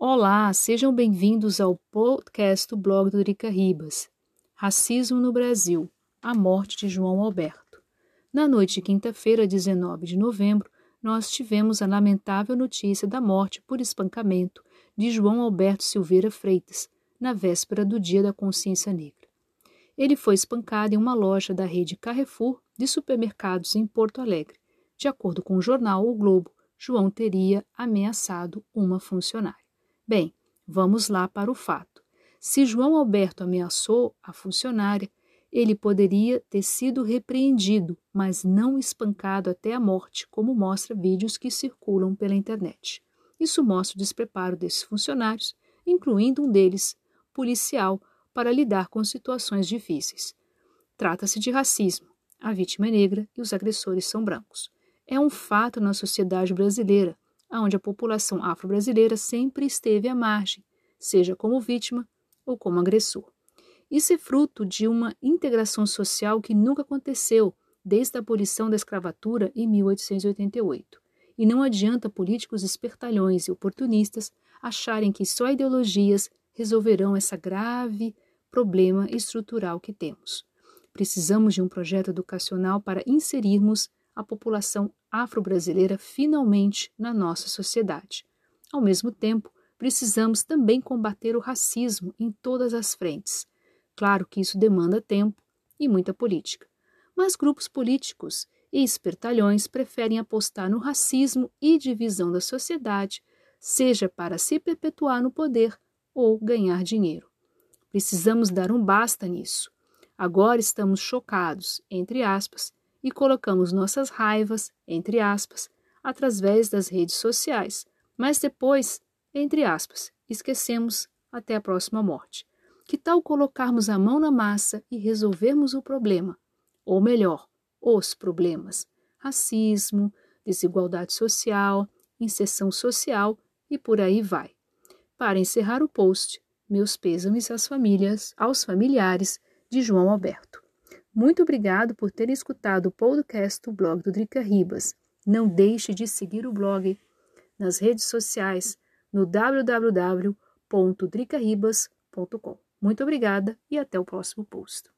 Olá, sejam bem-vindos ao podcast do blog do Drica Ribas. Racismo no Brasil, a morte de João Alberto. Na noite de quinta-feira, 19 de novembro, nós tivemos a lamentável notícia da morte por espancamento de João Alberto Silveira Freitas, na véspera do Dia da Consciência Negra. Ele foi espancado em uma loja da rede Carrefour de supermercados em Porto Alegre. De acordo com o jornal O Globo, João teria ameaçado uma funcionária. Bem, vamos lá para o fato. Se João Alberto ameaçou a funcionária, ele poderia ter sido repreendido, mas não espancado até a morte, como mostra vídeos que circulam pela internet. Isso mostra o despreparo desses funcionários, incluindo um deles, policial, para lidar com situações difíceis. Trata-se de racismo. A vítima é negra e os agressores são brancos. É um fato na sociedade brasileira onde a população afro-brasileira sempre esteve à margem, seja como vítima ou como agressor. Isso é fruto de uma integração social que nunca aconteceu desde a abolição da escravatura em 1888. E não adianta políticos espertalhões e oportunistas acharem que só ideologias resolverão esse grave problema estrutural que temos. Precisamos de um projeto educacional para inserirmos a população afro-brasileira finalmente na nossa sociedade. Ao mesmo tempo, precisamos também combater o racismo em todas as frentes. Claro que isso demanda tempo e muita política. Mas grupos políticos e espertalhões preferem apostar no racismo e divisão da sociedade, seja para se perpetuar no poder ou ganhar dinheiro. Precisamos dar um basta nisso. Agora estamos chocados, entre aspas, e colocamos nossas raivas, entre aspas, através das redes sociais, mas depois, entre aspas, esquecemos até a próxima morte. Que tal colocarmos a mão na massa e resolvermos o problema? Ou melhor, os problemas: racismo, desigualdade social, inserção social e por aí vai. Para encerrar o post, meus pêsames às famílias, aos familiares de João Alberto. Muito obrigado por ter escutado o podcast do blog do Drica Ribas. Não deixe de seguir o blog nas redes sociais no www.dricaribas.com. Muito obrigada e até o próximo post.